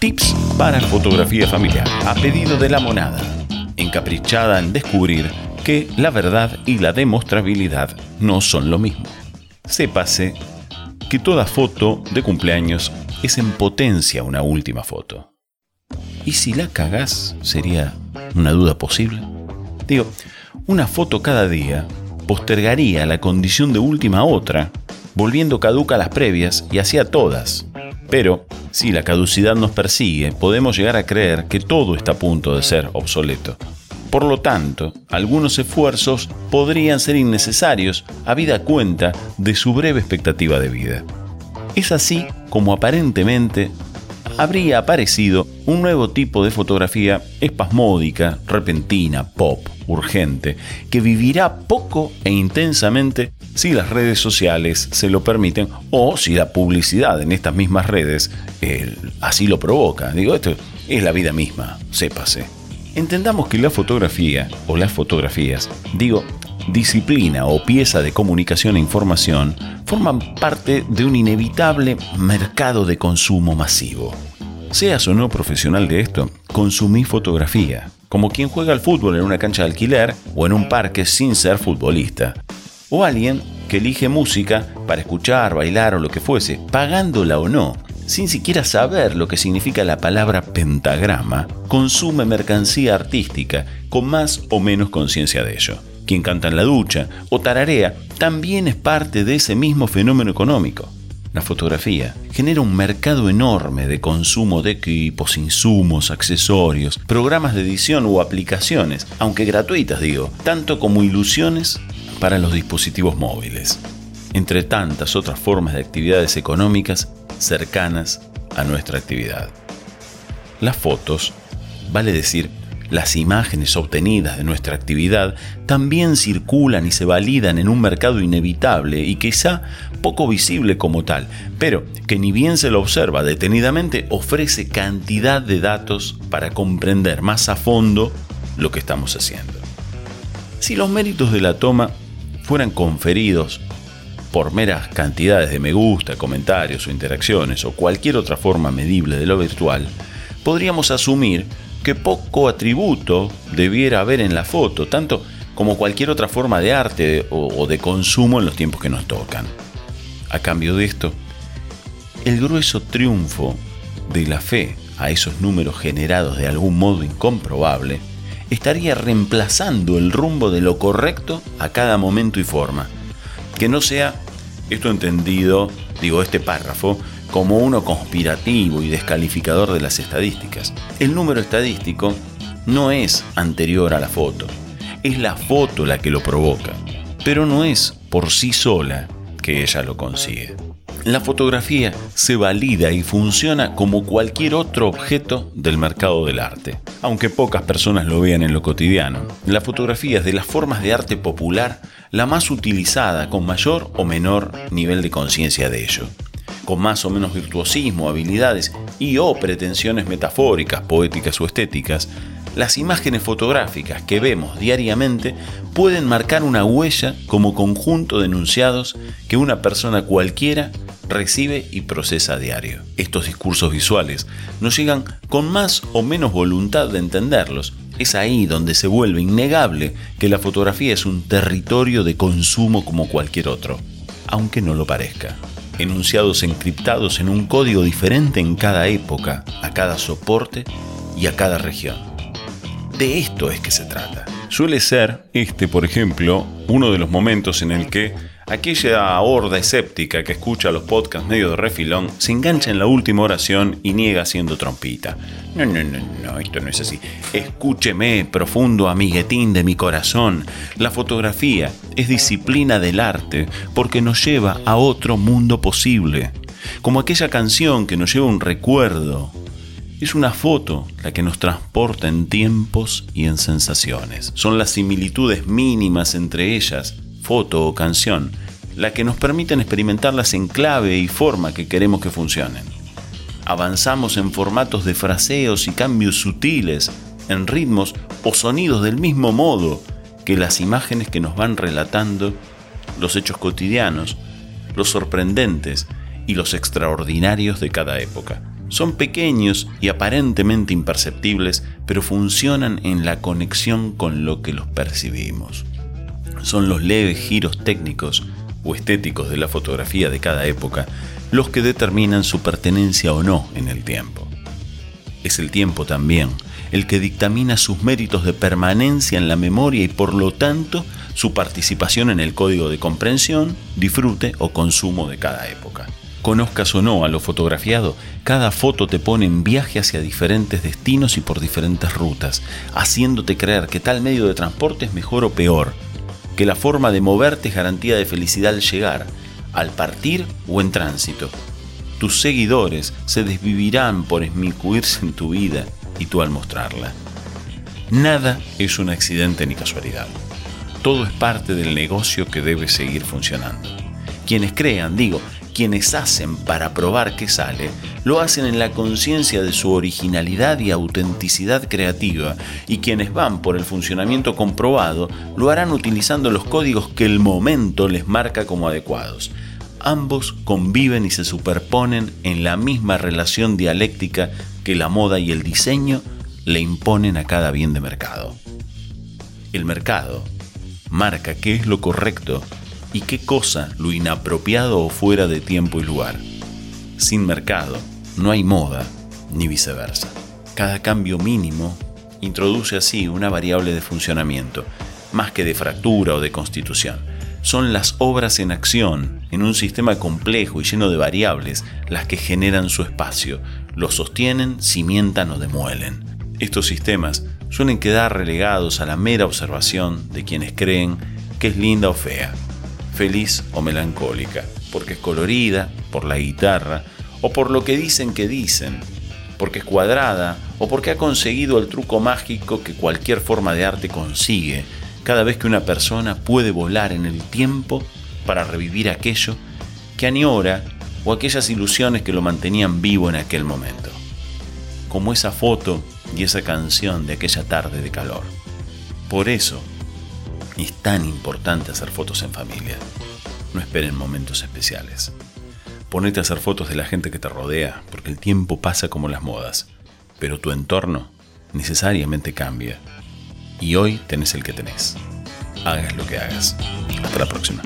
Tips para fotografía familiar, a pedido de la monada, encaprichada en descubrir que la verdad y la demostrabilidad no son lo mismo. Sépase que toda foto de cumpleaños es en potencia una última foto. ¿Y si la cagás sería una duda posible? Digo, una foto cada día postergaría la condición de última otra, volviendo caduca a las previas y hacia todas. Pero, si la caducidad nos persigue, podemos llegar a creer que todo está a punto de ser obsoleto. Por lo tanto, algunos esfuerzos podrían ser innecesarios habida cuenta de su breve expectativa de vida. Es así como aparentemente habría aparecido un nuevo tipo de fotografía espasmódica, repentina, pop, urgente, que vivirá poco e intensamente si las redes sociales se lo permiten o si la publicidad en estas mismas redes eh, así lo provoca. Digo, esto es la vida misma, sépase. Entendamos que la fotografía o las fotografías, digo, disciplina o pieza de comunicación e información, forman parte de un inevitable mercado de consumo masivo. Seas o no profesional de esto, consumí fotografía, como quien juega al fútbol en una cancha de alquiler o en un parque sin ser futbolista. O alguien que elige música para escuchar, bailar o lo que fuese, pagándola o no, sin siquiera saber lo que significa la palabra pentagrama, consume mercancía artística con más o menos conciencia de ello. Quien canta en la ducha o tararea también es parte de ese mismo fenómeno económico. La fotografía genera un mercado enorme de consumo de equipos, insumos, accesorios, programas de edición o aplicaciones, aunque gratuitas digo, tanto como ilusiones para los dispositivos móviles. Entre tantas otras formas de actividades económicas cercanas a nuestra actividad. Las fotos, vale decir, las imágenes obtenidas de nuestra actividad también circulan y se validan en un mercado inevitable y quizá poco visible como tal, pero que ni bien se lo observa detenidamente ofrece cantidad de datos para comprender más a fondo lo que estamos haciendo. Si los méritos de la toma fueran conferidos por meras cantidades de me gusta, comentarios o interacciones o cualquier otra forma medible de lo virtual, podríamos asumir que poco atributo debiera haber en la foto, tanto como cualquier otra forma de arte o, de consumo en los tiempos que nos tocan. A cambio de esto, el grueso triunfo de la fe a esos números generados de algún modo incomprobable estaría reemplazando el rumbo de lo correcto a cada momento y forma que no sea esto entendido, digo, este párrafo, como uno conspirativo y descalificador de las estadísticas. El número estadístico no es anterior a la foto, es la foto la que lo provoca, pero no es por sí sola que ella lo consigue. La fotografía se valida y funciona como cualquier otro objeto del mercado del arte. Aunque pocas personas lo vean en lo cotidiano, la fotografía es de las formas de arte popular la más utilizada con mayor o menor nivel de conciencia de ello. Con más o menos virtuosismo, habilidades y o pretensiones metafóricas, poéticas o estéticas, las imágenes fotográficas que vemos diariamente pueden marcar una huella como conjunto de enunciados que una persona cualquiera recibe y procesa a diario. Estos discursos visuales nos llegan con más o menos voluntad de entenderlos. Es ahí donde se vuelve innegable que la fotografía es un territorio de consumo como cualquier otro, aunque no lo parezca. Enunciados encriptados en un código diferente en cada época, a cada soporte y a cada región. De esto es que se trata. Suele ser este, por ejemplo, uno de los momentos en el que Aquella horda escéptica que escucha los podcasts medio de refilón se engancha en la última oración y niega siendo trompita. No, no, no, no, esto no es así. Escúcheme, profundo amiguetín de mi corazón. La fotografía es disciplina del arte porque nos lleva a otro mundo posible. Como aquella canción que nos lleva un recuerdo. Es una foto la que nos transporta en tiempos y en sensaciones. Son las similitudes mínimas entre ellas foto o canción, la que nos permiten experimentarlas en clave y forma que queremos que funcionen. Avanzamos en formatos de fraseos y cambios sutiles, en ritmos o sonidos del mismo modo que las imágenes que nos van relatando los hechos cotidianos, los sorprendentes y los extraordinarios de cada época. Son pequeños y aparentemente imperceptibles, pero funcionan en la conexión con lo que los percibimos. Son los leves giros técnicos o estéticos de la fotografía de cada época los que determinan su pertenencia o no en el tiempo. Es el tiempo también el que dictamina sus méritos de permanencia en la memoria y por lo tanto su participación en el código de comprensión, disfrute o consumo de cada época. Conozcas o no a lo fotografiado, cada foto te pone en viaje hacia diferentes destinos y por diferentes rutas, haciéndote creer que tal medio de transporte es mejor o peor, que la forma de moverte es garantía de felicidad al llegar, al partir o en tránsito. Tus seguidores se desvivirán por esmicuirse en tu vida y tú al mostrarla. Nada es un accidente ni casualidad. Todo es parte del negocio que debe seguir funcionando. Quienes crean, digo, quienes hacen para probar que sale, lo hacen en la conciencia de su originalidad y autenticidad creativa, y quienes van por el funcionamiento comprobado, lo harán utilizando los códigos que el momento les marca como adecuados. Ambos conviven y se superponen en la misma relación dialéctica que la moda y el diseño le imponen a cada bien de mercado. El mercado marca qué es lo correcto y qué cosa lo inapropiado o fuera de tiempo y lugar. Sin mercado no hay moda ni viceversa. Cada cambio mínimo introduce así una variable de funcionamiento, más que de fractura o de constitución. Son las obras en acción, en un sistema complejo y lleno de variables, las que generan su espacio, lo sostienen, cimientan o demuelen. Estos sistemas suelen quedar relegados a la mera observación de quienes creen que es linda o fea, feliz o melancólica, porque es colorida, por la guitarra, o por lo que dicen que dicen, porque es cuadrada, o porque ha conseguido el truco mágico que cualquier forma de arte consigue cada vez que una persona puede volar en el tiempo para revivir aquello que añora o aquellas ilusiones que lo mantenían vivo en aquel momento, como esa foto y esa canción de aquella tarde de calor. Por eso, es tan importante hacer fotos en familia. No esperen momentos especiales. Ponete a hacer fotos de la gente que te rodea, porque el tiempo pasa como las modas, pero tu entorno necesariamente cambia. Y hoy tenés el que tenés. Hagas lo que hagas. Hasta la próxima.